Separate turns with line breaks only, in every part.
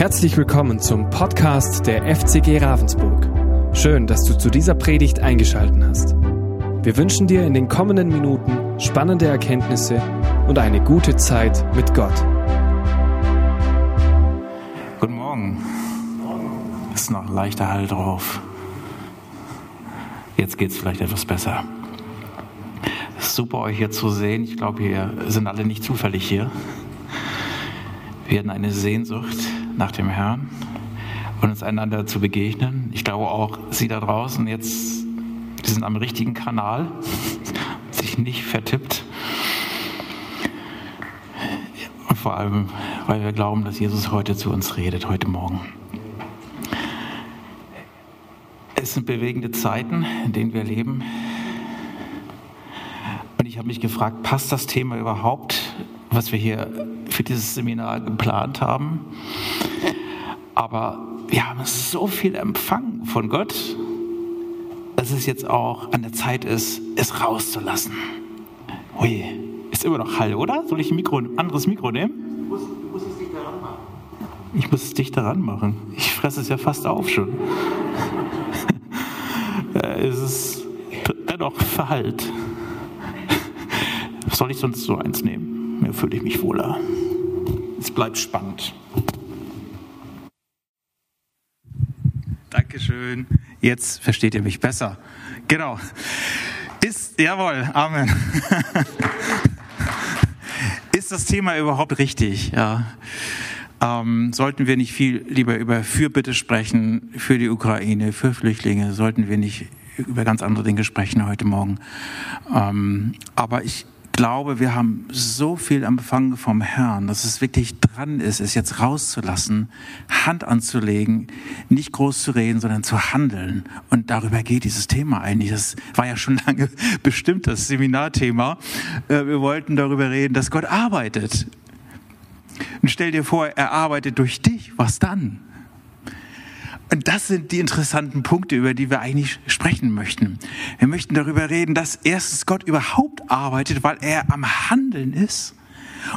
Herzlich willkommen zum Podcast der FCG Ravensburg. Schön, dass du zu dieser Predigt eingeschaltet hast. Wir wünschen dir in den kommenden Minuten spannende Erkenntnisse und eine gute Zeit mit Gott.
Guten Morgen. Ist noch leichter Hall drauf. Jetzt geht es vielleicht etwas besser. Super, euch hier zu sehen. Ich glaube, wir sind alle nicht zufällig hier. Wir hatten eine Sehnsucht nach dem Herrn und uns einander zu begegnen. Ich glaube auch, Sie da draußen jetzt, die sind am richtigen Kanal, sich nicht vertippt. Und vor allem, weil wir glauben, dass Jesus heute zu uns redet, heute Morgen. Es sind bewegende Zeiten, in denen wir leben. Und ich habe mich gefragt, passt das Thema überhaupt, was wir hier für dieses Seminar geplant haben? Aber wir haben so viel empfangen von Gott, dass es jetzt auch an der Zeit ist, es rauszulassen. Ui, ist immer noch Hall, oder? Soll ich ein, Mikro, ein anderes Mikro nehmen? Du musst, du musst es dichter ranmachen. Ich muss es dichter ranmachen. Ich fresse es ja fast auf schon. es ist dennoch verhallt. Soll ich sonst so eins nehmen? Mir fühle ich mich wohler. Es bleibt spannend. Dankeschön. Jetzt versteht ihr mich besser. Genau. Ist, jawohl, Amen. Ist das Thema überhaupt richtig? Ja. Ähm, sollten wir nicht viel lieber über Fürbitte sprechen für die Ukraine, für Flüchtlinge? Sollten wir nicht über ganz andere Dinge sprechen heute Morgen? Ähm, aber ich glaube, wir haben so viel empfangen vom Herrn, dass es wirklich dran ist, es jetzt rauszulassen, Hand anzulegen, nicht groß zu reden, sondern zu handeln. Und darüber geht dieses Thema eigentlich. Das war ja schon lange bestimmt das Seminarthema. Äh, wir wollten darüber reden, dass Gott arbeitet. Und stell dir vor, er arbeitet durch dich. Was dann? Und das sind die interessanten Punkte, über die wir eigentlich sprechen möchten. Wir möchten darüber reden, dass erstens Gott überhaupt arbeitet, weil er am Handeln ist.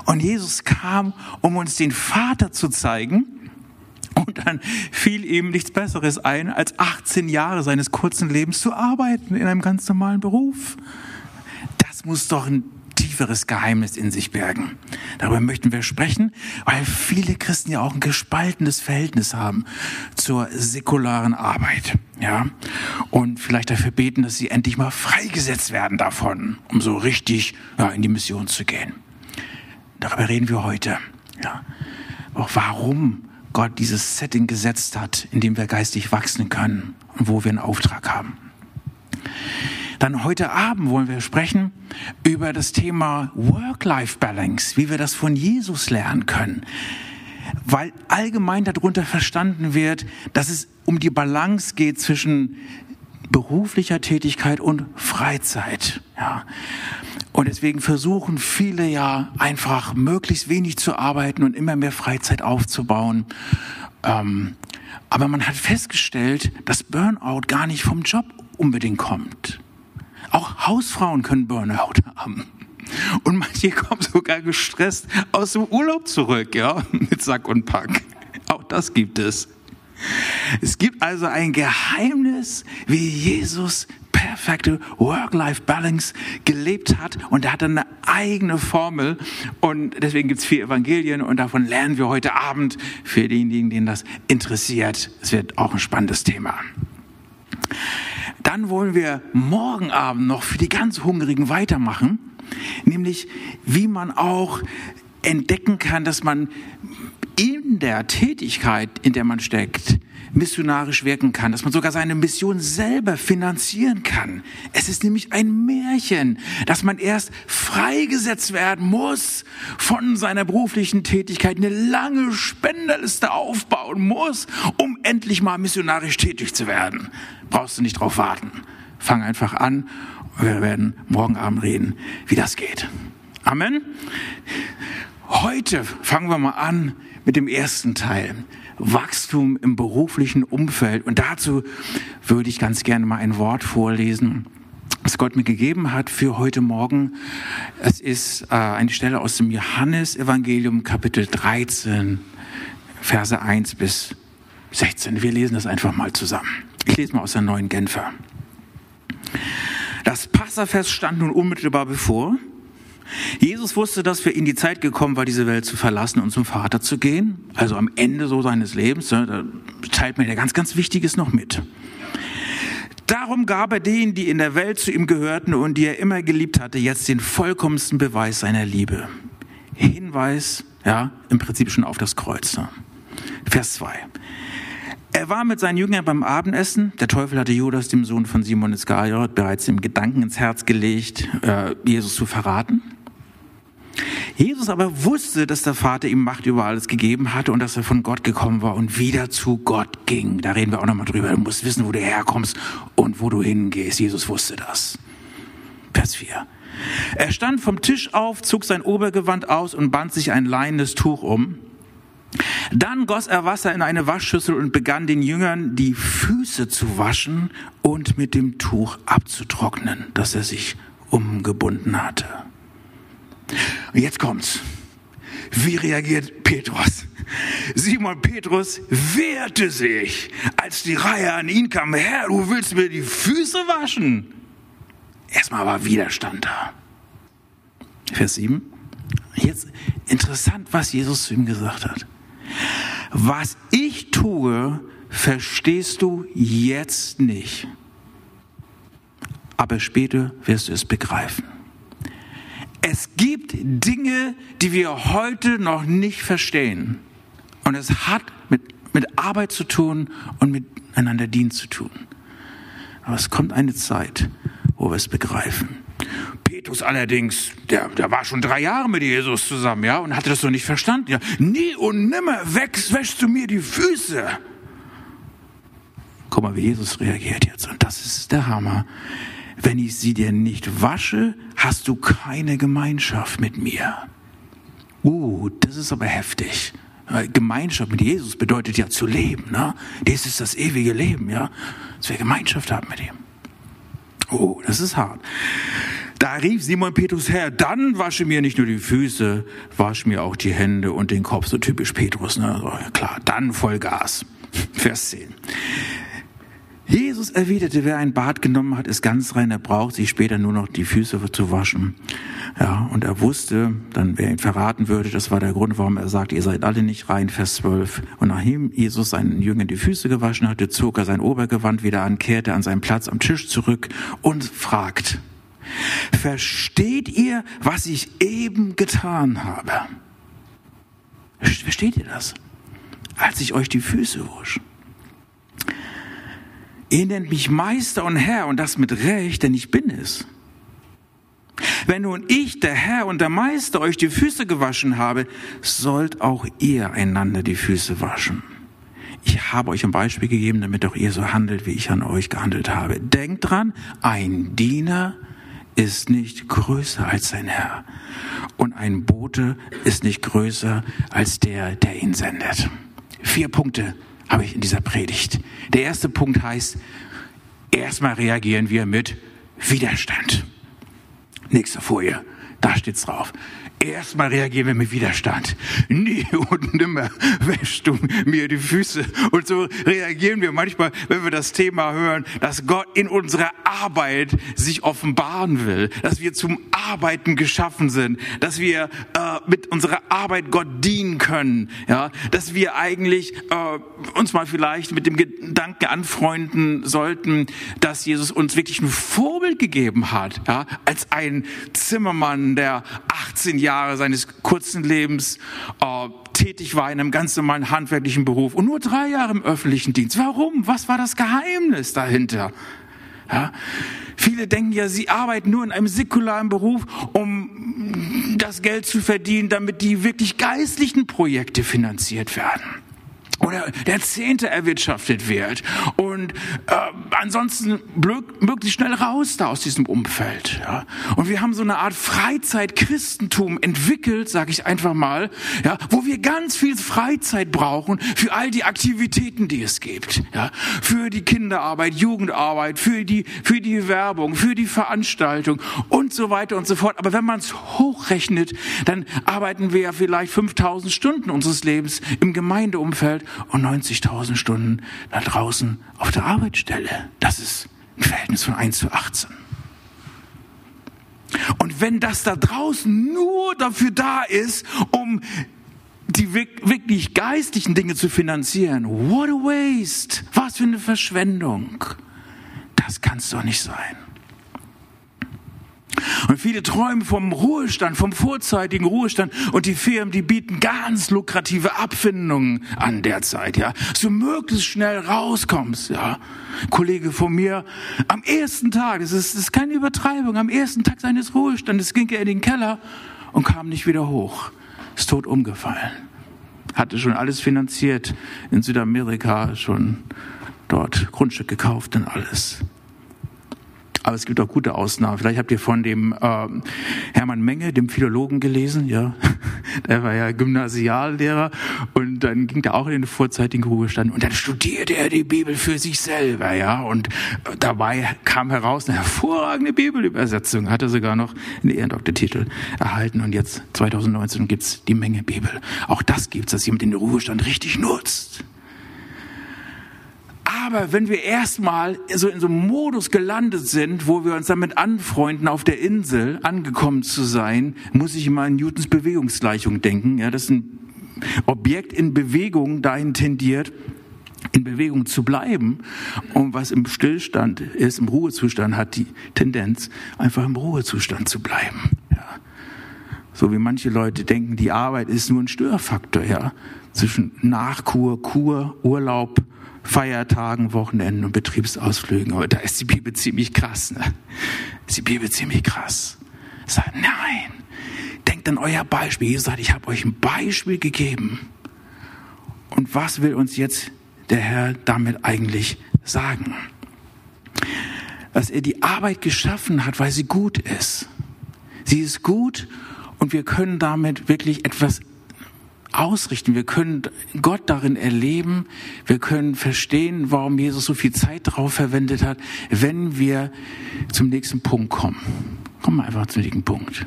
Und Jesus kam, um uns den Vater zu zeigen. Und dann fiel ihm nichts Besseres ein, als 18 Jahre seines kurzen Lebens zu arbeiten in einem ganz normalen Beruf. Das muss doch ein tieferes Geheimnis in sich bergen. Darüber möchten wir sprechen, weil viele Christen ja auch ein gespaltenes Verhältnis haben zur säkularen Arbeit. Ja, und vielleicht dafür beten, dass sie endlich mal freigesetzt werden davon, um so richtig ja, in die Mission zu gehen. Darüber reden wir heute. Ja, auch warum Gott dieses Setting gesetzt hat, in dem wir geistig wachsen können und wo wir einen Auftrag haben. Dann heute Abend wollen wir sprechen über das Thema Work-Life-Balance, wie wir das von Jesus lernen können. Weil allgemein darunter verstanden wird, dass es um die Balance geht zwischen beruflicher Tätigkeit und Freizeit. Ja. Und deswegen versuchen viele ja einfach möglichst wenig zu arbeiten und immer mehr Freizeit aufzubauen. Ähm, aber man hat festgestellt, dass Burnout gar nicht vom Job unbedingt kommt. Auch Hausfrauen können Burnout haben. Und manche kommen sogar gestresst aus dem Urlaub zurück, ja, mit Sack und Pack. Auch das gibt es. Es gibt also ein Geheimnis, wie Jesus perfekte Work-Life-Balance gelebt hat und er hat eine eigene Formel und deswegen gibt es vier Evangelien und davon lernen wir heute Abend für diejenigen, denen das interessiert. Es wird auch ein spannendes Thema. Dann wollen wir morgen Abend noch für die ganz Hungrigen weitermachen, nämlich wie man auch entdecken kann, dass man in der Tätigkeit, in der man steckt, missionarisch wirken kann, dass man sogar seine Mission selber finanzieren kann. Es ist nämlich ein Märchen, dass man erst freigesetzt werden muss von seiner beruflichen Tätigkeit, eine lange Spenderliste aufbauen muss, um endlich mal missionarisch tätig zu werden. Brauchst du nicht drauf warten. Fang einfach an. Wir werden morgen Abend reden, wie das geht. Amen. Heute fangen wir mal an mit dem ersten Teil. Wachstum im beruflichen Umfeld. Und dazu würde ich ganz gerne mal ein Wort vorlesen, das Gott mir gegeben hat für heute Morgen. Es ist äh, eine Stelle aus dem Johannesevangelium Kapitel 13, Verse 1 bis 16. Wir lesen das einfach mal zusammen. Ich lese mal aus der neuen Genfer. Das Passafest stand nun unmittelbar bevor. Jesus wusste, dass für ihn die Zeit gekommen war, diese Welt zu verlassen und zum Vater zu gehen. Also am Ende so seines Lebens, ne, da teilt mir ja ganz, ganz Wichtiges noch mit. Darum gab er denen, die in der Welt zu ihm gehörten und die er immer geliebt hatte, jetzt den vollkommensten Beweis seiner Liebe. Hinweis, ja, im Prinzip schon auf das Kreuz. Ne? Vers 2. Er war mit seinen Jüngern beim Abendessen. Der Teufel hatte Judas, dem Sohn von Simon Iskariot, bereits im Gedanken ins Herz gelegt, äh, Jesus zu verraten. Jesus aber wusste, dass der Vater ihm Macht über alles gegeben hatte und dass er von Gott gekommen war und wieder zu Gott ging. Da reden wir auch nochmal drüber. Du musst wissen, wo du herkommst und wo du hingehst. Jesus wusste das. Vers 4. Er stand vom Tisch auf, zog sein Obergewand aus und band sich ein leinenes Tuch um. Dann goss er Wasser in eine Waschschüssel und begann den Jüngern die Füße zu waschen und mit dem Tuch abzutrocknen, das er sich umgebunden hatte. Und jetzt kommt's. Wie reagiert Petrus? Simon Petrus wehrte sich, als die Reihe an ihn kam. Herr, du willst mir die Füße waschen? Erstmal war Widerstand da. Vers 7. Jetzt interessant, was Jesus zu ihm gesagt hat. Was ich tue, verstehst du jetzt nicht. Aber später wirst du es begreifen. Es gibt Dinge, die wir heute noch nicht verstehen. Und es hat mit, mit Arbeit zu tun und miteinander dienen zu tun. Aber es kommt eine Zeit, wo wir es begreifen. Petrus allerdings, der, der war schon drei Jahre mit Jesus zusammen, ja, und hatte das noch nicht verstanden. Ja, nie und nimmer wächst, wäschst du mir die Füße. Guck mal, wie Jesus reagiert jetzt. Und das ist der Hammer. Wenn ich sie dir nicht wasche, hast du keine Gemeinschaft mit mir. Uh, das ist aber heftig. Gemeinschaft mit Jesus bedeutet ja zu leben. Ne? Das ist das ewige Leben, ja. Dass wir Gemeinschaft haben mit ihm. Oh, das ist hart. Da rief Simon Petrus her, dann wasche mir nicht nur die Füße, wasche mir auch die Hände und den Kopf. So typisch Petrus, ne? So, klar, dann Vollgas. Vers 10. Jesus erwiderte, wer ein Bad genommen hat, ist ganz rein, er braucht sich später nur noch die Füße zu waschen. Ja, und er wusste, dann wer ihn verraten würde, das war der Grund, warum er sagt, ihr seid alle nicht rein, Vers 12. Und nachdem Jesus seinen Jüngern die Füße gewaschen hatte, zog er sein Obergewand wieder an, kehrte an seinen Platz am Tisch zurück und fragt, Versteht ihr, was ich eben getan habe? Versteht ihr das? Als ich euch die Füße wusch. Ihr nennt mich Meister und Herr und das mit Recht, denn ich bin es. Wenn nun ich, der Herr und der Meister, euch die Füße gewaschen habe, sollt auch ihr einander die Füße waschen. Ich habe euch ein Beispiel gegeben, damit auch ihr so handelt, wie ich an euch gehandelt habe. Denkt dran, ein Diener ist nicht größer als sein Herr. Und ein Bote ist nicht größer als der, der ihn sendet. Vier Punkte habe ich in dieser Predigt. Der erste Punkt heißt, erstmal reagieren wir mit Widerstand. Nächste Folie, da steht's drauf. Erstmal reagieren wir mit Widerstand. Nie und nimmer wäschst du mir die Füße. Und so reagieren wir manchmal, wenn wir das Thema hören, dass Gott in unserer Arbeit sich offenbaren will, dass wir zum Arbeiten geschaffen sind, dass wir äh, mit unserer Arbeit Gott dienen können, ja, dass wir eigentlich äh, uns mal vielleicht mit dem Gedanken anfreunden sollten, dass Jesus uns wirklich ein Vorbild gegeben hat, ja, als ein Zimmermann, der 18 Jahre Jahre seines kurzen Lebens äh, tätig war in einem ganz normalen handwerklichen Beruf und nur drei Jahre im öffentlichen Dienst. Warum? Was war das Geheimnis dahinter? Ja? Viele denken ja, sie arbeiten nur in einem säkularen Beruf, um das Geld zu verdienen, damit die wirklich geistlichen Projekte finanziert werden. Oder der Zehnte erwirtschaftet wird und äh, ansonsten möglichst schnell raus da aus diesem Umfeld. Ja? Und wir haben so eine Art Freizeit-Christentum entwickelt, sage ich einfach mal, ja, wo wir ganz viel Freizeit brauchen für all die Aktivitäten, die es gibt, ja, für die Kinderarbeit, Jugendarbeit, für die für die Werbung, für die Veranstaltung und so weiter und so fort. Aber wenn man es hochrechnet, dann arbeiten wir ja vielleicht 5000 Stunden unseres Lebens im Gemeindeumfeld und 90.000 Stunden da draußen auf der Arbeitsstelle. Das ist ein Verhältnis von 1 zu 18. Und wenn das da draußen nur dafür da ist, um die wirklich geistlichen Dinge zu finanzieren, what a waste, was für eine Verschwendung. Das kann es doch nicht sein. Und viele träumen vom Ruhestand, vom vorzeitigen Ruhestand. Und die Firmen, die bieten ganz lukrative Abfindungen an der Zeit, ja. So möglichst schnell rauskommst, ja. Ein Kollege von mir, am ersten Tag, das ist, das ist keine Übertreibung, am ersten Tag seines Ruhestandes ging er in den Keller und kam nicht wieder hoch. Ist tot umgefallen. Hatte schon alles finanziert in Südamerika, schon dort Grundstück gekauft und alles. Aber es gibt auch gute Ausnahmen. Vielleicht habt ihr von dem äh, Hermann Menge, dem Philologen, gelesen. Ja, der war ja Gymnasiallehrer und dann ging er auch in den vorzeitigen Ruhestand und dann studierte er die Bibel für sich selber. Ja, und dabei kam heraus eine hervorragende Bibelübersetzung. Hat er sogar noch einen Ehrendoktortitel erhalten und jetzt 2019 gibt's die Menge Bibel. Auch das gibt's, dass jemand den Ruhestand richtig nutzt. Aber wenn wir erstmal so in so einem Modus gelandet sind, wo wir uns damit anfreunden, auf der Insel angekommen zu sein, muss ich immer an Newtons Bewegungsgleichung denken. Ja, das ist ein Objekt in Bewegung dahin tendiert, in Bewegung zu bleiben. Und was im Stillstand ist, im Ruhezustand, hat die Tendenz, einfach im Ruhezustand zu bleiben. Ja. So wie manche Leute denken, die Arbeit ist nur ein Störfaktor, ja. Zwischen Nachkur, Kur, Urlaub, Feiertagen, Wochenenden und Betriebsausflügen. Aber da ist die Bibel ziemlich krass. Ne? Ist die Bibel ziemlich krass. Sagt, nein, denkt an euer Beispiel. Jesus sagt, ich habe euch ein Beispiel gegeben. Und was will uns jetzt der Herr damit eigentlich sagen? Dass er die Arbeit geschaffen hat, weil sie gut ist. Sie ist gut und wir können damit wirklich etwas ausrichten. Wir können Gott darin erleben. Wir können verstehen, warum Jesus so viel Zeit darauf verwendet hat, wenn wir zum nächsten Punkt kommen. Kommen wir einfach zum nächsten Punkt.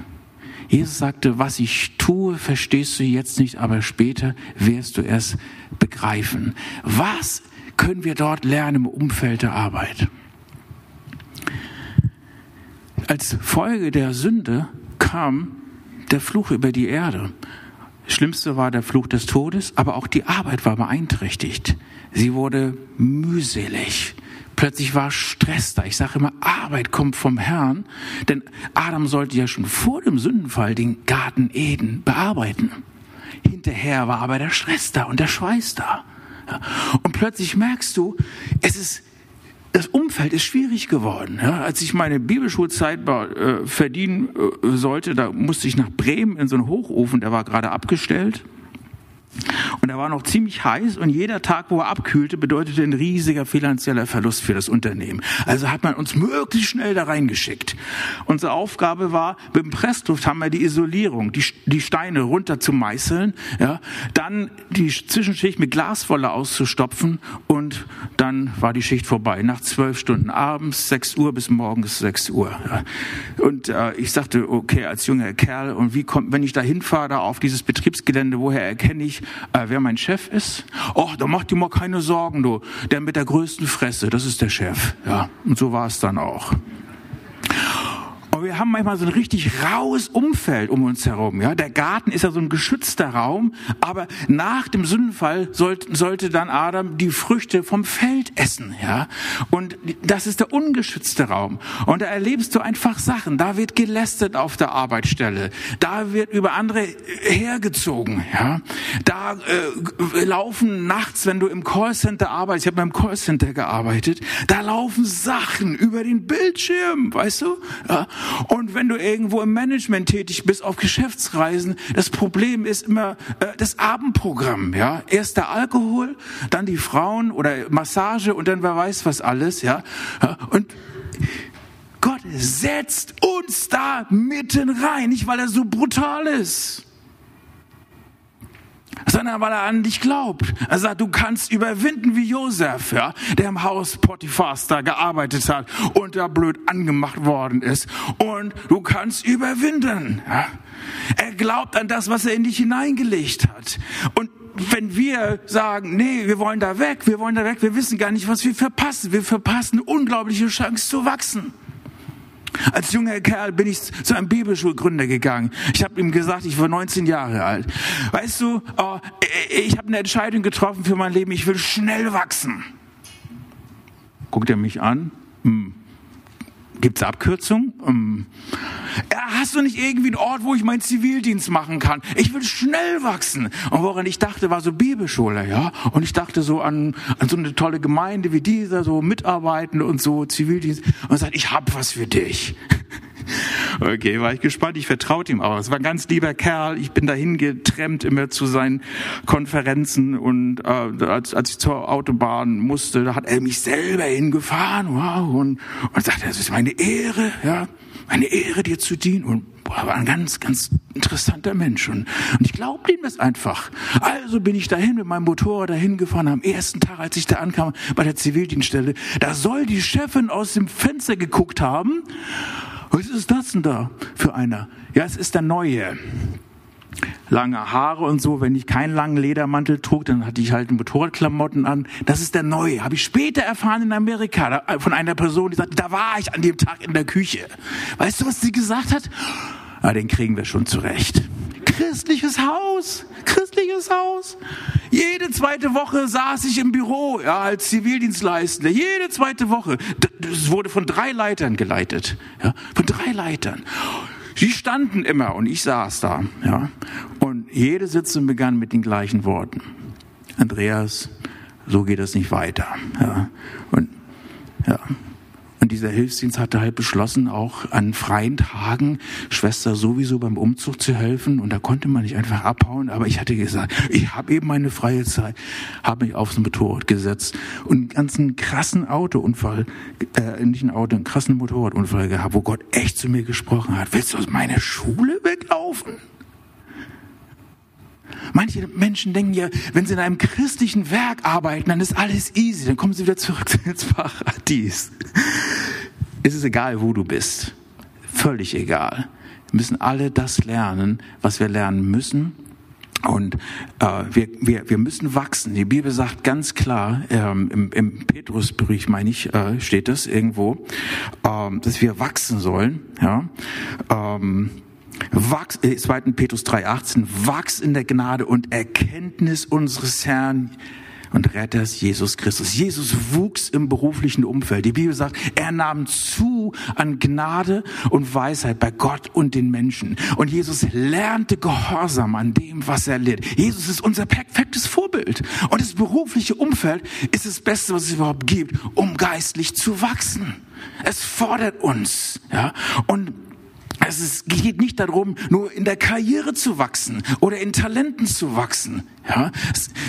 Jesus sagte, was ich tue, verstehst du jetzt nicht, aber später wirst du es begreifen. Was können wir dort lernen im Umfeld der Arbeit? Als Folge der Sünde kam der Fluch über die Erde. Schlimmste war der Fluch des Todes, aber auch die Arbeit war beeinträchtigt. Sie wurde mühselig. Plötzlich war Stress da. Ich sage immer, Arbeit kommt vom Herrn, denn Adam sollte ja schon vor dem Sündenfall den Garten Eden bearbeiten. Hinterher war aber der Stress da und der Schweiß da. Und plötzlich merkst du, es ist das Umfeld ist schwierig geworden. Ja, als ich meine Bibelschulzeit äh, verdienen äh, sollte, da musste ich nach Bremen in so einen Hochofen, der war gerade abgestellt. Und er war noch ziemlich heiß und jeder Tag, wo er abkühlte, bedeutete ein riesiger finanzieller Verlust für das Unternehmen. Also hat man uns möglichst schnell da reingeschickt. Unsere Aufgabe war, mit dem Pressluft haben wir die Isolierung, die, die Steine runter zu meißeln, ja, dann die Zwischenschicht mit Glaswolle auszustopfen und dann war die Schicht vorbei. Nach zwölf Stunden abends, sechs Uhr bis morgens sechs Uhr. Ja. Und äh, ich sagte, okay, als junger Kerl, und wie kommt, wenn ich da hinfahre, da auf dieses Betriebsgelände, woher erkenne ich, äh, wer mein Chef ist? Oh, da macht dir mal keine Sorgen, du. Der mit der größten Fresse, das ist der Chef. Ja, und so war es dann auch. Und wir haben manchmal so ein richtig raues Umfeld um uns herum. Ja, der Garten ist ja so ein geschützter Raum, aber nach dem Sündenfall sollte, sollte dann Adam die Früchte vom Feld essen. Ja, und das ist der ungeschützte Raum. Und da erlebst du einfach Sachen. Da wird gelästet auf der Arbeitsstelle. Da wird über andere hergezogen. Ja, da äh, laufen nachts, wenn du im Callcenter arbeitest. Ich habe beim Callcenter gearbeitet. Da laufen Sachen über den Bildschirm, weißt du? Ja, Und wenn du irgendwo im Management tätig bist, auf Geschäftsreisen, das Problem ist immer äh, das Abendprogramm, ja. Erst der Alkohol, dann die Frauen oder Massage und dann wer weiß was alles, ja. und Gott setzt uns da mitten rein, nicht weil er so brutal ist sondern weil er an dich glaubt. Er sagt, du kannst überwinden wie Josef, ja, der im Haus Potiphas da gearbeitet hat und da blöd angemacht worden ist. Und du kannst überwinden. Ja. Er glaubt an das, was er in dich hineingelegt hat. Und wenn wir sagen, nee, wir wollen da weg, wir wollen da weg, wir wissen gar nicht, was wir verpassen. Wir verpassen eine unglaubliche Chance zu wachsen. Als junger Kerl bin ich zu einem Bibelschulgründer gegangen. Ich habe ihm gesagt, ich war 19 Jahre alt. Weißt du, oh, ich habe eine Entscheidung getroffen für mein Leben. Ich will schnell wachsen. Guckt er mich an? Hm. Gibt es Abkürzungen? Ähm, hast du nicht irgendwie einen Ort, wo ich meinen Zivildienst machen kann? Ich will schnell wachsen. Und woran ich dachte, war so Bibelschule, ja. Und ich dachte so an, an so eine tolle Gemeinde wie dieser, so mitarbeiten und so Zivildienst. Und sagt, ich hab was für dich. Okay, war ich gespannt. Ich vertraute ihm auch. Es war ein ganz lieber Kerl. Ich bin dahin getrennt immer zu seinen Konferenzen und äh, als, als ich zur Autobahn musste, da hat er mich selber hingefahren. Wow und und sagte, das ist meine Ehre, ja, meine Ehre dir zu dienen und boah, war ein ganz ganz interessanter Mensch und, und ich glaubte ihm das einfach. Also bin ich dahin mit meinem Motorrad dahin gefahren. Am ersten Tag, als ich da ankam bei der Zivildienststelle, da soll die Chefin aus dem Fenster geguckt haben was ist das denn da für einer? Ja, es ist der Neue. Lange Haare und so. Wenn ich keinen langen Ledermantel trug, dann hatte ich halt Motorradklamotten an. Das ist der Neue. Habe ich später erfahren in Amerika von einer Person, die sagt, da war ich an dem Tag in der Küche. Weißt du, was sie gesagt hat? Ah, den kriegen wir schon zurecht. Christliches Haus, christliches Haus. Jede zweite Woche saß ich im Büro, ja, als Zivildienstleistender. Jede zweite Woche. Das wurde von drei Leitern geleitet, ja, von drei Leitern. Sie standen immer und ich saß da, ja. Und jede Sitzung begann mit den gleichen Worten. Andreas, so geht das nicht weiter, ja. Und, ja. Und dieser Hilfsdienst hatte halt beschlossen, auch an freien Tagen Schwester sowieso beim Umzug zu helfen. Und da konnte man nicht einfach abhauen. Aber ich hatte gesagt, ich habe eben meine freie Zeit, habe mich aufs Motorrad gesetzt und einen ganzen krassen Autounfall, äh, nicht einen Auto, einen krassen Motorradunfall gehabt, wo Gott echt zu mir gesprochen hat. Willst du aus meiner Schule weglaufen? Manche Menschen denken ja, wenn sie in einem christlichen Werk arbeiten, dann ist alles easy, dann kommen sie wieder zurück ins Paradies. Es ist egal, wo du bist. Völlig egal. Wir müssen alle das lernen, was wir lernen müssen. Und äh, wir, wir, wir müssen wachsen. Die Bibel sagt ganz klar, ähm, im, im Petrusbrief, meine ich, äh, steht das irgendwo, ähm, dass wir wachsen sollen. Ja. Ähm, Wachs, äh, 2. Petrus 3,18, wachs in der Gnade und Erkenntnis unseres Herrn und Retters Jesus Christus. Jesus wuchs im beruflichen Umfeld. Die Bibel sagt, er nahm zu an Gnade und Weisheit bei Gott und den Menschen. Und Jesus lernte Gehorsam an dem, was er lehrt. Jesus ist unser perfektes Vorbild. Und das berufliche Umfeld ist das Beste, was es überhaupt gibt, um geistlich zu wachsen. Es fordert uns, ja. Und es geht nicht darum, nur in der Karriere zu wachsen oder in Talenten zu wachsen. Ja,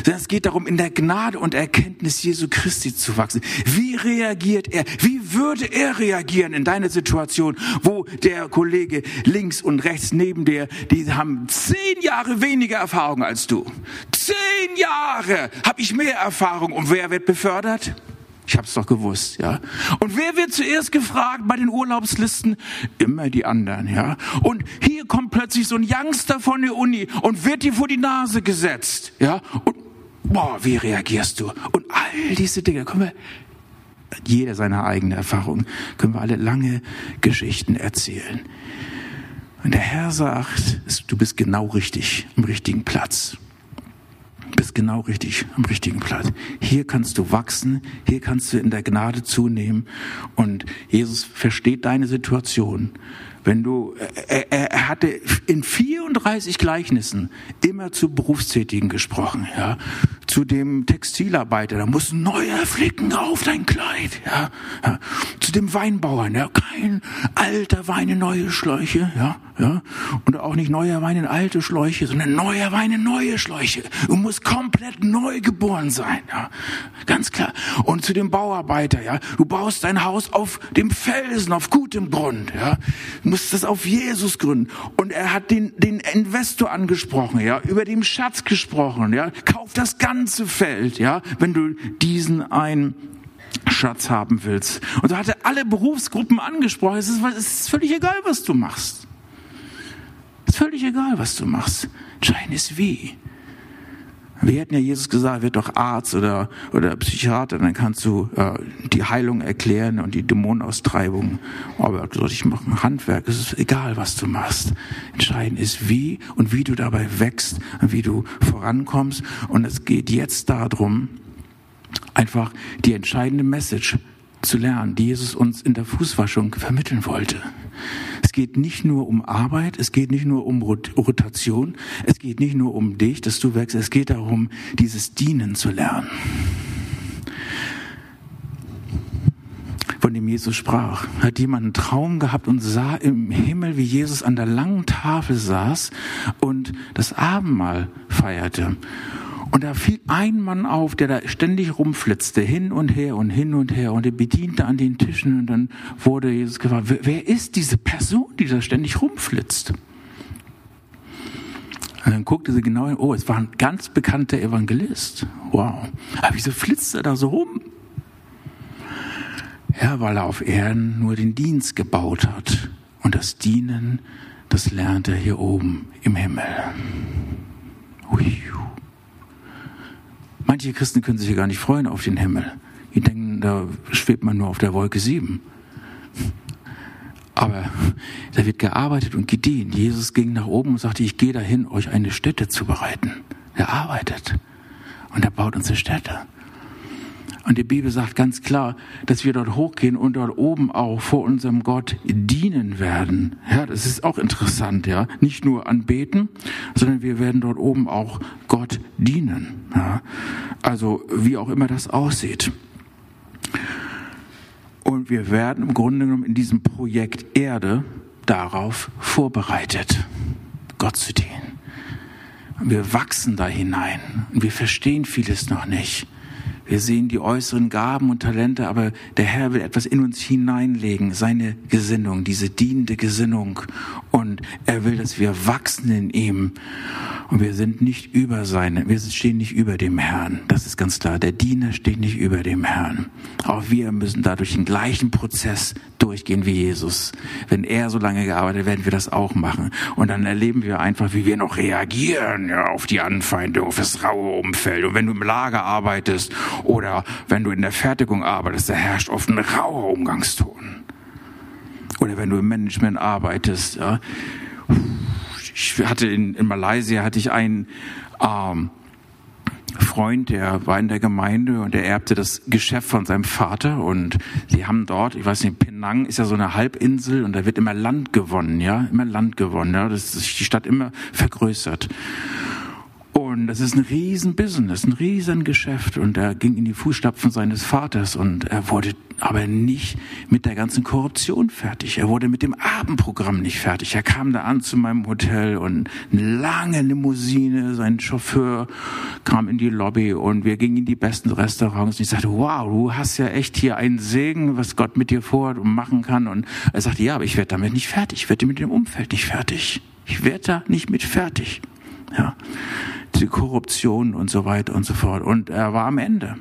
es geht darum, in der Gnade und Erkenntnis Jesu Christi zu wachsen. Wie reagiert er? Wie würde er reagieren in deiner Situation, wo der Kollege links und rechts neben dir, die haben zehn Jahre weniger Erfahrung als du. Zehn Jahre habe ich mehr Erfahrung und wer wird befördert? Ich habe es doch gewusst, ja. Und wer wird zuerst gefragt bei den Urlaubslisten? Immer die anderen, ja. Und hier kommt plötzlich so ein Youngster von der Uni und wird dir vor die Nase gesetzt, ja. Und boah, wie reagierst du? Und all diese Dinge können wir jeder seine eigene Erfahrung können wir alle lange Geschichten erzählen. Und der Herr sagt, du bist genau richtig am richtigen Platz bist genau richtig am richtigen Platz. Hier kannst du wachsen, hier kannst du in der Gnade zunehmen und Jesus versteht deine Situation. Wenn du, er, er hatte in 34 Gleichnissen immer zu Berufstätigen gesprochen, ja, zu dem Textilarbeiter, da muss neuer Flicken auf dein Kleid, ja, dem Weinbauern, ja, kein alter Wein in neue Schläuche, ja, ja, und auch nicht neuer Wein in alte Schläuche, sondern neuer Wein in neue Schläuche. Du musst komplett neu geboren sein, ja, ganz klar. Und zu dem Bauarbeiter, ja, du baust dein Haus auf dem Felsen, auf gutem Grund, ja, du musst das auf Jesus gründen. Und er hat den, den Investor angesprochen, ja, über dem Schatz gesprochen, ja, kauf das ganze Feld, ja, wenn du diesen einen Schatz haben willst. Und er alle Berufsgruppen angesprochen. Es ist, es ist völlig egal, was du machst. Es ist völlig egal, was du machst. Entscheidend ist wie. Wir hätten ja Jesus gesagt, wird doch Arzt oder, oder Psychiater, dann kannst du äh, die Heilung erklären und die Dämonenaustreibung. Aber sollst ich machen Handwerk. Es ist egal, was du machst. Entscheidend ist wie und wie du dabei wächst und wie du vorankommst. Und es geht jetzt darum, einfach die entscheidende Message zu lernen, die Jesus uns in der Fußwaschung vermitteln wollte. Es geht nicht nur um Arbeit, es geht nicht nur um Rotation, es geht nicht nur um dich, dass du wächst, es geht darum, dieses Dienen zu lernen. Von dem Jesus sprach, hat jemand einen Traum gehabt und sah im Himmel, wie Jesus an der langen Tafel saß und das Abendmahl feierte. Und da fiel ein Mann auf, der da ständig rumflitzte, hin und her und hin und her und er bediente an den Tischen und dann wurde Jesus gefragt, wer ist diese Person, die da ständig rumflitzt? Und dann guckte sie genau hin, oh, es war ein ganz bekannter Evangelist. Wow. Aber wieso flitzt er da so rum? Ja, weil er auf Erden nur den Dienst gebaut hat. Und das Dienen, das lernt er hier oben im Himmel. Ui. Manche Christen können sich ja gar nicht freuen auf den Himmel. Die denken, da schwebt man nur auf der Wolke sieben. Aber da wird gearbeitet und gedient. Jesus ging nach oben und sagte, ich gehe dahin, euch eine Stätte zu bereiten. Er arbeitet und er baut unsere Städte. Und die Bibel sagt ganz klar, dass wir dort hochgehen und dort oben auch vor unserem Gott dienen werden. Ja, das ist auch interessant, ja. Nicht nur anbeten, sondern wir werden dort oben auch Gott dienen. Ja. Also, wie auch immer das aussieht. Und wir werden im Grunde genommen in diesem Projekt Erde darauf vorbereitet, Gott zu dienen. Wir wachsen da hinein und wir verstehen vieles noch nicht. Wir sehen die äußeren Gaben und Talente, aber der Herr will etwas in uns hineinlegen, seine Gesinnung, diese dienende Gesinnung. Und er will, dass wir wachsen in ihm. Und wir sind nicht über seine, wir stehen nicht über dem Herrn. Das ist ganz klar. Der Diener steht nicht über dem Herrn. Auch wir müssen dadurch den gleichen Prozess durchgehen wie Jesus. Wenn er so lange gearbeitet, werden wir das auch machen. Und dann erleben wir einfach, wie wir noch reagieren ja, auf die Anfeindung, auf das raue Umfeld. Und wenn du im Lager arbeitest oder wenn du in der Fertigung arbeitest, da herrscht oft ein rauer Umgangston. Oder wenn du im Management arbeitest, ja, ich hatte in, in Malaysia hatte ich einen ähm, Freund, der war in der Gemeinde und der erbte das Geschäft von seinem Vater und sie haben dort, ich weiß nicht, Penang ist ja so eine Halbinsel und da wird immer Land gewonnen, ja, immer Land gewonnen, ja, das ist die Stadt immer vergrößert. Und das ist ein riesen Business, ein riesen Geschäft. Und er ging in die Fußstapfen seines Vaters und er wurde aber nicht mit der ganzen Korruption fertig. Er wurde mit dem Abendprogramm nicht fertig. Er kam da an zu meinem Hotel und eine lange Limousine, sein Chauffeur kam in die Lobby und wir gingen in die besten Restaurants. Und ich sagte, wow, du hast ja echt hier einen Segen, was Gott mit dir vorhat und machen kann. Und er sagte, ja, aber ich werde damit nicht fertig. Ich werde mit dem Umfeld nicht fertig. Ich werde da nicht mit fertig. Ja die Korruption und so weiter und so fort. Und er war am Ende.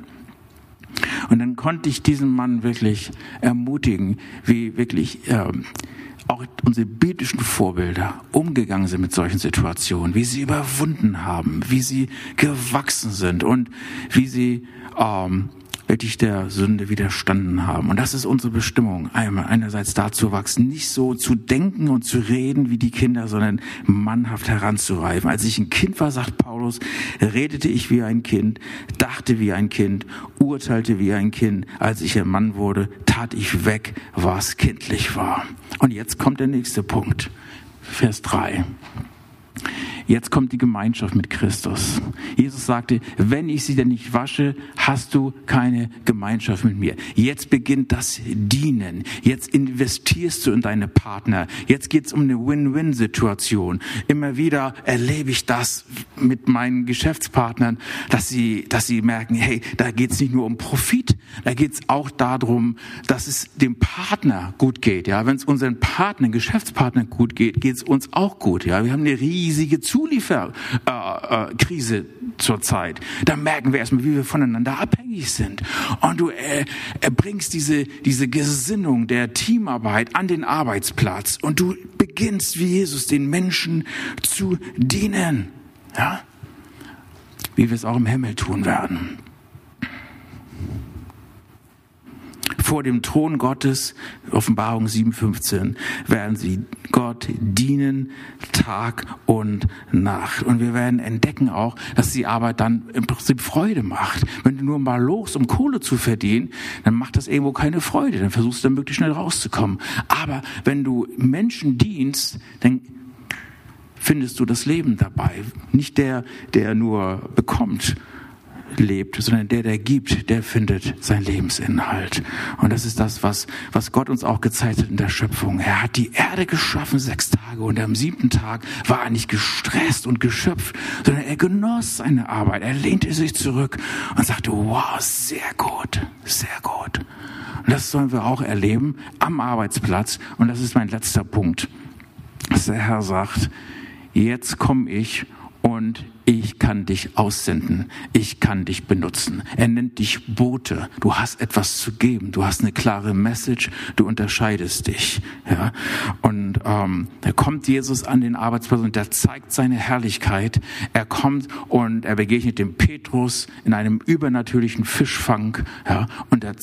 Und dann konnte ich diesen Mann wirklich ermutigen, wie wirklich äh, auch unsere biblischen Vorbilder umgegangen sind mit solchen Situationen, wie sie überwunden haben, wie sie gewachsen sind und wie sie ähm, wirklich der Sünde widerstanden haben. Und das ist unsere Bestimmung. Einmal einerseits dazu wachsen, nicht so zu denken und zu reden wie die Kinder, sondern mannhaft heranzureifen. Als ich ein Kind war, sagt Paulus, redete ich wie ein Kind, dachte wie ein Kind, urteilte wie ein Kind. Als ich ein Mann wurde, tat ich weg, was kindlich war. Und jetzt kommt der nächste Punkt. Vers 3. Jetzt kommt die Gemeinschaft mit Christus. Jesus sagte, wenn ich sie denn nicht wasche, hast du keine Gemeinschaft mit mir. Jetzt beginnt das Dienen. Jetzt investierst du in deine Partner. Jetzt geht's um eine Win-Win-Situation. Immer wieder erlebe ich das mit meinen Geschäftspartnern, dass sie, dass sie merken, hey, da geht's nicht nur um Profit, da geht's auch darum, dass es dem Partner gut geht. Ja, wenn es unseren Partnern, Geschäftspartnern gut geht, geht's uns auch gut. Ja, wir haben eine riesige Zulieferkrise äh, äh, zurzeit. Da merken wir erstmal, wie wir voneinander abhängig sind. Und du äh, bringst diese, diese Gesinnung der Teamarbeit an den Arbeitsplatz und du beginnst wie Jesus den Menschen zu dienen. Ja? Wie wir es auch im Himmel tun werden. Vor dem Thron Gottes, Offenbarung 7.15, werden sie Gott dienen Tag und Nacht. Und wir werden entdecken auch, dass die Arbeit dann im Prinzip Freude macht. Wenn du nur mal los, um Kohle zu verdienen, dann macht das irgendwo keine Freude. Dann versuchst du dann möglichst schnell rauszukommen. Aber wenn du Menschen dienst, dann findest du das Leben dabei. Nicht der, der nur bekommt, lebt, sondern der, der gibt, der findet seinen Lebensinhalt. Und das ist das, was, was Gott uns auch gezeigt hat in der Schöpfung. Er hat die Erde geschaffen sechs Tage und am siebten Tag war er nicht gestresst und geschöpft, sondern er genoss seine Arbeit. Er lehnte sich zurück und sagte, wow, sehr gut, sehr gut. Und das sollen wir auch erleben am Arbeitsplatz. Und das ist mein letzter Punkt, dass der Herr sagt, jetzt komme ich und ich kann dich aussenden, ich kann dich benutzen. Er nennt dich Bote. Du hast etwas zu geben, du hast eine klare Message, du unterscheidest dich. Ja? Und ähm, da kommt Jesus an den Arbeitsplatz und der zeigt seine Herrlichkeit. Er kommt und er begegnet dem Petrus in einem übernatürlichen Fischfang. Ja? Und er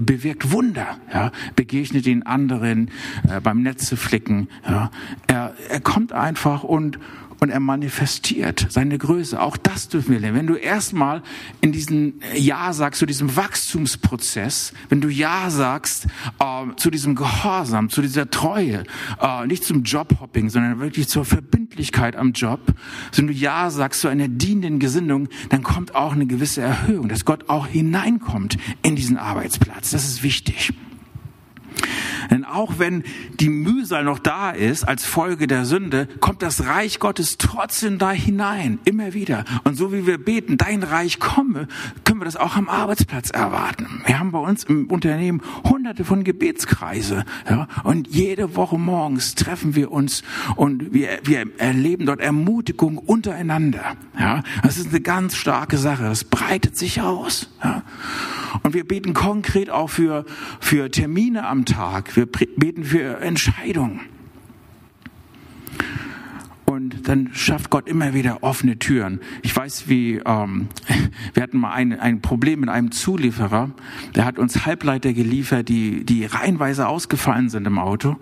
bewirkt Wunder, ja, begegnet den anderen äh, beim Netzeflicken, ja. Er, er kommt einfach und und er manifestiert seine Größe. Auch das dürfen wir lernen. Wenn du erstmal in diesen Ja sagst zu diesem Wachstumsprozess, wenn du Ja sagst äh, zu diesem Gehorsam, zu dieser Treue, äh, nicht zum Jobhopping, sondern wirklich zur Verbindlichkeit am Job, wenn du Ja sagst zu einer dienenden Gesinnung, dann kommt auch eine gewisse Erhöhung, dass Gott auch hineinkommt in diesen Arbeitsplatz. Das ist wichtig. Denn auch wenn die Mühsal noch da ist als Folge der Sünde, kommt das Reich Gottes trotzdem da hinein, immer wieder. Und so wie wir beten, dein Reich komme, können wir das auch am Arbeitsplatz erwarten. Wir haben bei uns im Unternehmen hunderte von Gebetskreise. Ja, und jede Woche morgens treffen wir uns und wir, wir erleben dort Ermutigung untereinander. Ja, das ist eine ganz starke Sache. Das breitet sich aus. Ja. Und wir beten konkret auch für, für Termine am Tag. Wir beten für Entscheidungen. Und dann schafft Gott immer wieder offene Türen. Ich weiß, wie ähm, wir hatten mal ein, ein Problem mit einem Zulieferer. Der hat uns Halbleiter geliefert, die, die reihenweise ausgefallen sind im Auto.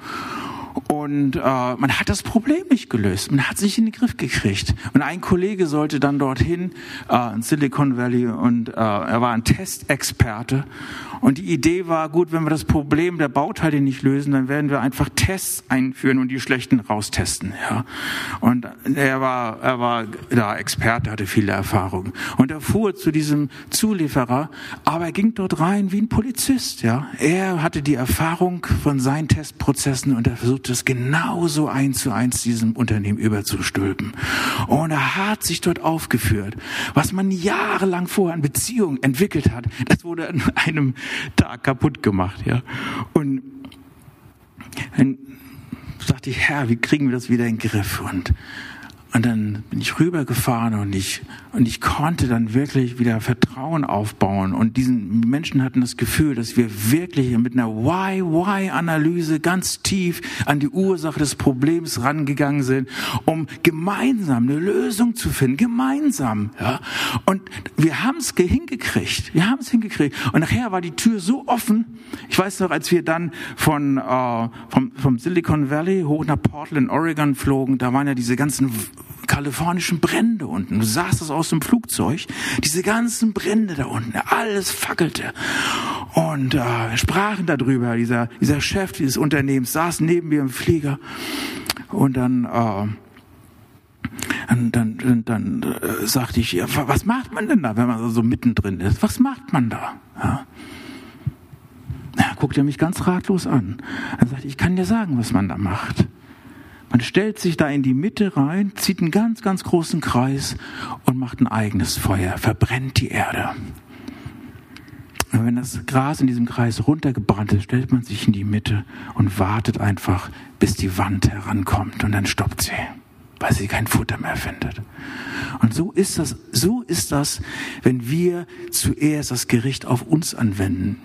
Und äh, man hat das Problem nicht gelöst. Man hat sich in den Griff gekriegt. Und ein Kollege sollte dann dorthin äh, in Silicon Valley und äh, er war ein Testexperte. Und die Idee war, gut, wenn wir das Problem der Bauteile nicht lösen, dann werden wir einfach Tests einführen und die schlechten raustesten. Ja. Und er war, er war da Experte, hatte viele Erfahrung. Und er fuhr zu diesem Zulieferer, aber er ging dort rein wie ein Polizist. Ja. Er hatte die Erfahrung von seinen Testprozessen und er versuchte es genauso eins zu eins diesem Unternehmen überzustülpen. Und er hat sich dort aufgeführt. Was man jahrelang vorher an Beziehungen entwickelt hat, das wurde an einem Tag kaputt gemacht. Ja. Und dann sagte ich, Herr, wie kriegen wir das wieder in den Griff? Und und dann bin ich rübergefahren und ich, und ich konnte dann wirklich wieder Vertrauen aufbauen. Und diesen Menschen hatten das Gefühl, dass wir wirklich mit einer Why-Why-Analyse ganz tief an die Ursache des Problems rangegangen sind, um gemeinsam eine Lösung zu finden. Gemeinsam, ja. Und wir haben es hingekriegt. Wir haben es hingekriegt. Und nachher war die Tür so offen. Ich weiß noch, als wir dann von, äh, vom, vom Silicon Valley hoch nach Portland, Oregon flogen, da waren ja diese ganzen kalifornischen Brände unten. Du sahst das aus dem Flugzeug. Diese ganzen Brände da unten, alles fackelte. Und äh, wir sprachen darüber. Dieser, dieser Chef dieses Unternehmens saß neben mir im Flieger. Und dann äh, dann, dann, dann äh, sagte ich, ja, was macht man denn da, wenn man so mittendrin ist? Was macht man da? Ja. Ja, guckt er mich ganz ratlos an. Er sagt, ich kann dir sagen, was man da macht. Man stellt sich da in die Mitte rein, zieht einen ganz, ganz großen Kreis und macht ein eigenes Feuer, verbrennt die Erde. Und wenn das Gras in diesem Kreis runtergebrannt ist, stellt man sich in die Mitte und wartet einfach, bis die Wand herankommt und dann stoppt sie, weil sie kein Futter mehr findet. Und so ist das, so ist das, wenn wir zuerst das Gericht auf uns anwenden,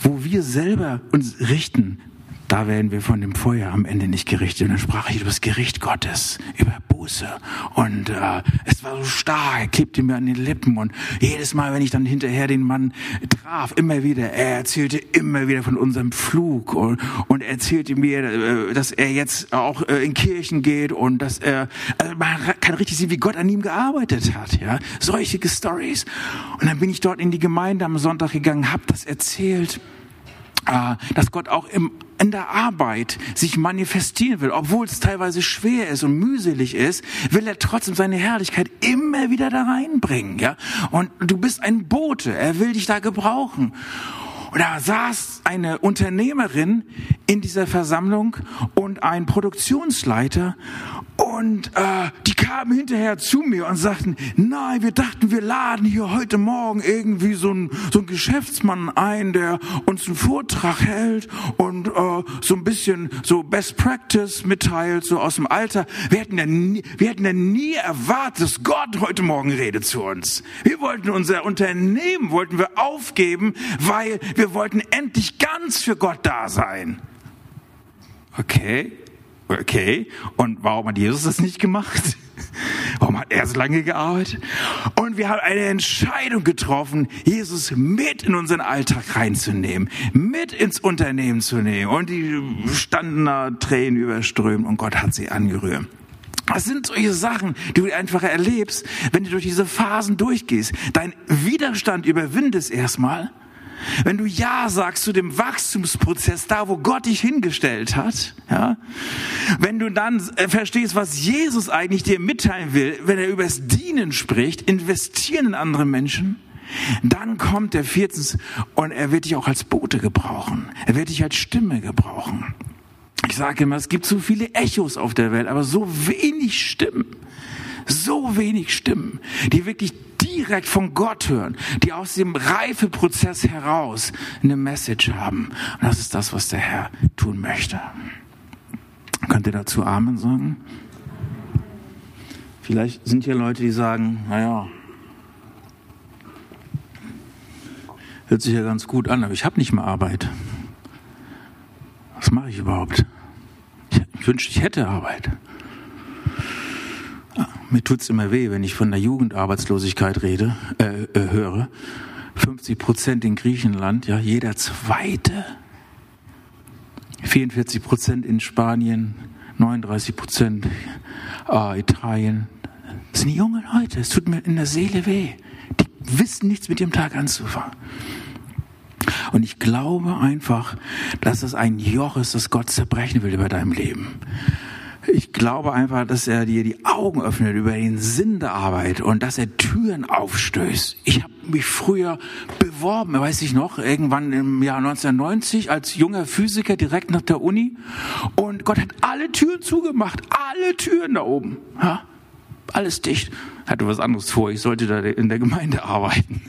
wo wir selber uns richten, da werden wir von dem Feuer am Ende nicht gerichtet. Und dann sprach ich über das Gericht Gottes, über Buße. Und äh, es war so stark, klebte mir an den Lippen. Und jedes Mal, wenn ich dann hinterher den Mann traf, immer wieder, er erzählte immer wieder von unserem Flug und, und erzählte mir, äh, dass er jetzt auch äh, in Kirchen geht und dass er, also man kann richtig sehen, wie Gott an ihm gearbeitet hat. Ja, Solche Stories. Und dann bin ich dort in die Gemeinde am Sonntag gegangen, habe das erzählt äh, dass Gott auch im, in der Arbeit sich manifestieren will, obwohl es teilweise schwer ist und mühselig ist, will er trotzdem seine Herrlichkeit immer wieder da reinbringen, ja. Und du bist ein Bote, er will dich da gebrauchen. Und da saß eine Unternehmerin in dieser Versammlung und ein Produktionsleiter und äh, die kamen hinterher zu mir und sagten, nein, wir dachten, wir laden hier heute Morgen irgendwie so einen so Geschäftsmann ein, der uns einen Vortrag hält und äh, so ein bisschen so Best Practice mitteilt, so aus dem Alter. Wir hätten ja nie, wir hätten ja nie erwartet, dass Gott heute Morgen redet zu uns. Wir wollten unser Unternehmen, wollten wir aufgeben, weil wir wollten endlich ganz für Gott da sein. Okay, Okay, und warum hat Jesus das nicht gemacht? Warum hat er so lange gearbeitet? Und wir haben eine Entscheidung getroffen, Jesus mit in unseren Alltag reinzunehmen, mit ins Unternehmen zu nehmen. Und die standen da Tränen überströmt und Gott hat sie angerührt. Das sind solche Sachen, die du einfach erlebst, wenn du durch diese Phasen durchgehst. Dein Widerstand überwindest erstmal wenn du Ja sagst zu dem Wachstumsprozess, da wo Gott dich hingestellt hat, ja, wenn du dann äh, verstehst, was Jesus eigentlich dir mitteilen will, wenn er über das Dienen spricht, investieren in andere Menschen, dann kommt der viertens und er wird dich auch als Bote gebrauchen. Er wird dich als Stimme gebrauchen. Ich sage immer, es gibt so viele Echos auf der Welt, aber so wenig Stimmen. So wenig Stimmen, die wirklich direkt von Gott hören, die aus dem Reifeprozess heraus eine Message haben. Und das ist das, was der Herr tun möchte. Könnt ihr dazu Amen sagen? Vielleicht sind hier Leute, die sagen, naja, hört sich ja ganz gut an, aber ich habe nicht mehr Arbeit. Was mache ich überhaupt? Ich wünschte, ich hätte Arbeit. Mir tut's immer weh, wenn ich von der Jugendarbeitslosigkeit rede, äh, äh, höre. 50 Prozent in Griechenland, ja, jeder zweite. 44 Prozent in Spanien, 39 Prozent äh, Italien. Das sind junge Leute, es tut mir in der Seele weh. Die wissen nichts mit dem Tag anzufangen. Und ich glaube einfach, dass es ein Joch ist, das Gott zerbrechen will über deinem Leben. Ich glaube einfach, dass er dir die Augen öffnet über den Sinn der Arbeit und dass er Türen aufstößt. Ich habe mich früher beworben, weiß ich noch, irgendwann im Jahr 1990 als junger Physiker direkt nach der Uni und Gott hat alle Türen zugemacht, alle Türen da oben. Ja? Alles dicht. Hatte was anderes vor, ich sollte da in der Gemeinde arbeiten.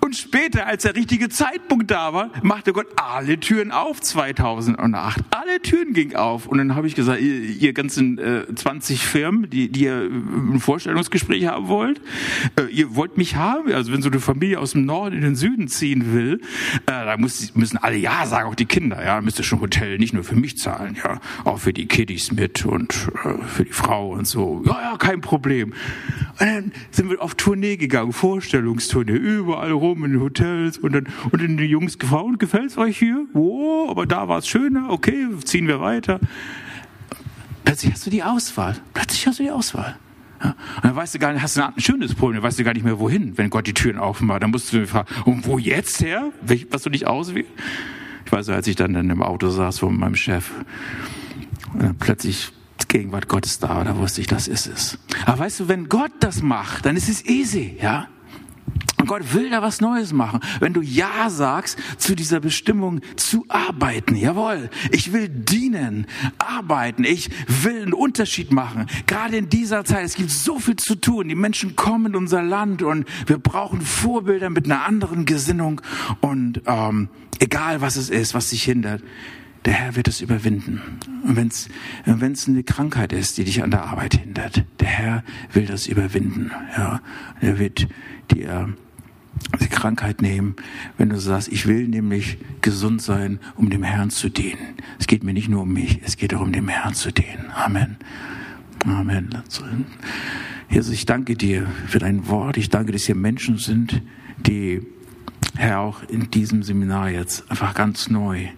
Und später, als der richtige Zeitpunkt da war, machte Gott alle Türen auf 2008. Alle Türen gingen auf. Und dann habe ich gesagt, ihr, ihr ganzen äh, 20 Firmen, die, die ihr ein Vorstellungsgespräch haben wollt, äh, ihr wollt mich haben. Also wenn so eine Familie aus dem Norden in den Süden ziehen will, äh, da muss, müssen alle Ja sagen, auch die Kinder. Ja, müsste schon Hotel nicht nur für mich zahlen, ja, auch für die Kiddies mit und äh, für die Frau und so. Ja, ja, kein Problem. Und dann sind wir auf Tournee gegangen, Vorstellungstournee, überall rum in den Hotels und dann und in die Jungs gefragt, gefällt's euch hier? Oh, aber da war es schöner, okay, ziehen wir weiter. Plötzlich hast du die Auswahl. Plötzlich hast du die Auswahl. Ja, und dann weißt du gar nicht, hast du ein schönes Problem, dann weißt du gar nicht mehr wohin, wenn Gott die Türen aufmacht. Dann musst du fragen, und wo jetzt her? Was du nicht auswählst? Ich weiß, als ich dann, dann im Auto saß von meinem Chef, dann plötzlich Gegenwart Gottes da, da wusste ich, das ist es. Aber weißt du, wenn Gott das macht, dann ist es easy, ja? Und Gott will da was Neues machen. Wenn du Ja sagst zu dieser Bestimmung zu arbeiten, jawohl, ich will dienen, arbeiten, ich will einen Unterschied machen. Gerade in dieser Zeit, es gibt so viel zu tun. Die Menschen kommen in unser Land und wir brauchen Vorbilder mit einer anderen Gesinnung. Und ähm, egal was es ist, was sich hindert, der Herr wird es überwinden. Und wenn es eine Krankheit ist, die dich an der Arbeit hindert, der Herr will das überwinden. Ja, er wird dir die Krankheit nehmen, wenn du sagst, ich will nämlich gesund sein, um dem Herrn zu dienen. Es geht mir nicht nur um mich, es geht auch um dem Herrn zu dienen. Amen. Amen. Jesus, ich danke dir für dein Wort. Ich danke, dass hier Menschen sind, die, Herr, auch in diesem Seminar jetzt einfach ganz neu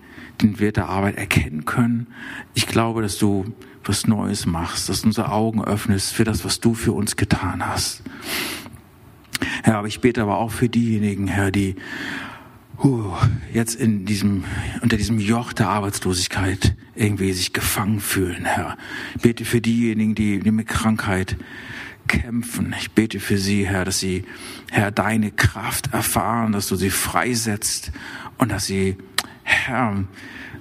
den Wert der Arbeit erkennen können. Ich glaube, dass du was Neues machst, dass du unsere Augen öffnest für das, was du für uns getan hast. Herr, aber ich bete aber auch für diejenigen, Herr, die uh, jetzt in diesem, unter diesem Joch der Arbeitslosigkeit irgendwie sich gefangen fühlen, Herr. Ich bete für diejenigen, die, die mit Krankheit kämpfen. Ich bete für sie, Herr, dass sie, Herr, deine Kraft erfahren, dass du sie freisetzt und dass sie, Herr,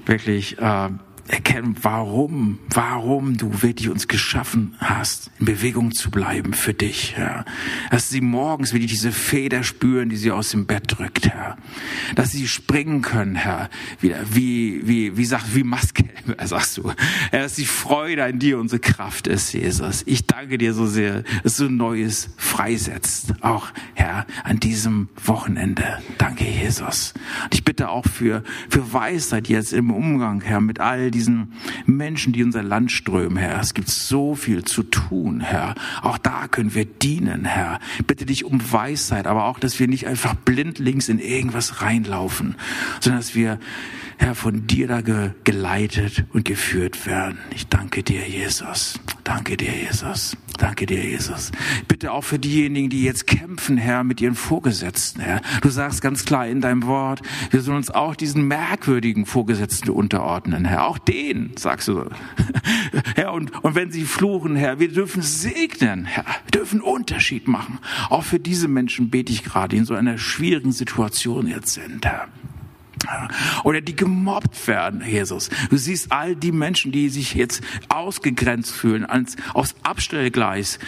wirklich äh, erkennen, warum, warum du wirklich uns geschaffen hast, in Bewegung zu bleiben für dich, Herr. Dass sie morgens wirklich diese Feder spüren, die sie aus dem Bett drückt, Herr. Dass sie springen können, Herr, wieder, wie, wie, wie sagt, wie Maskelbe, sagst du. Herr, dass die Freude an dir unsere Kraft ist, Jesus. Ich danke dir so sehr, dass du Neues freisetzt, auch, Herr, an diesem Wochenende. Danke, Jesus. Und ich bitte auch für, für Weisheit jetzt im Umgang, Herr, mit all diesen diesen Menschen, die unser Land strömen, Herr. Es gibt so viel zu tun, Herr. Auch da können wir dienen, Herr. Bitte dich um Weisheit, aber auch, dass wir nicht einfach blindlings in irgendwas reinlaufen, sondern dass wir, Herr, von dir da ge geleitet und geführt werden. Ich danke dir, Jesus. Danke dir, Jesus. Danke dir, Jesus. Bitte auch für diejenigen, die jetzt kämpfen, Herr, mit ihren Vorgesetzten, Herr. Du sagst ganz klar in deinem Wort, wir sollen uns auch diesen merkwürdigen Vorgesetzten unterordnen, Herr. Auch den, sagst du. Herr, und, und wenn sie fluchen, Herr, wir dürfen segnen, Herr. Wir dürfen Unterschied machen. Auch für diese Menschen bete ich gerade, die in so einer schwierigen Situation jetzt sind, Herr. Oder die gemobbt werden, Jesus. Du siehst all die Menschen, die sich jetzt ausgegrenzt fühlen, ans, aufs Abstellgleis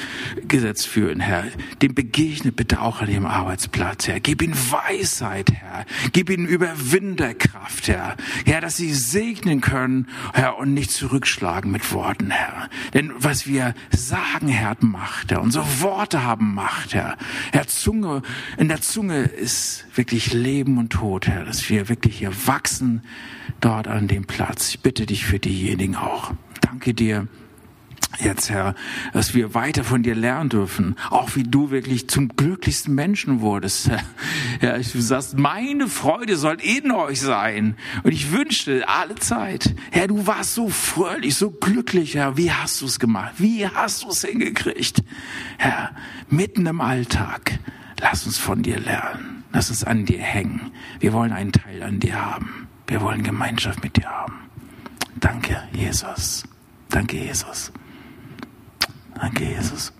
gesetzt fühlen, Herr. Dem begegne bitte auch an ihrem Arbeitsplatz, Herr. Gib ihnen Weisheit, Herr. Gib ihnen Überwinderkraft, Herr. Herr, dass sie segnen können, Herr, und nicht zurückschlagen mit Worten, Herr. Denn was wir sagen, Herr, hat Macht, Herr. Unsere Worte haben Macht, Herr. Herr, Zunge, in der Zunge ist wirklich Leben und Tod, Herr, dass wir wirklich hier wachsen dort an dem Platz. Ich bitte dich für diejenigen auch. Danke dir jetzt, Herr, dass wir weiter von dir lernen dürfen, auch wie du wirklich zum glücklichsten Menschen wurdest. Ja, du sagst, meine Freude soll in euch sein. Und ich wünschte alle Zeit, Herr, du warst so fröhlich, so glücklich, Herr. Wie hast du es gemacht? Wie hast du es hingekriegt? Herr, mitten im Alltag, lass uns von dir lernen. Lass uns an dir hängen. Wir wollen einen Teil an dir haben. Wir wollen Gemeinschaft mit dir haben. Danke, Jesus. Danke, Jesus. Danke, Jesus.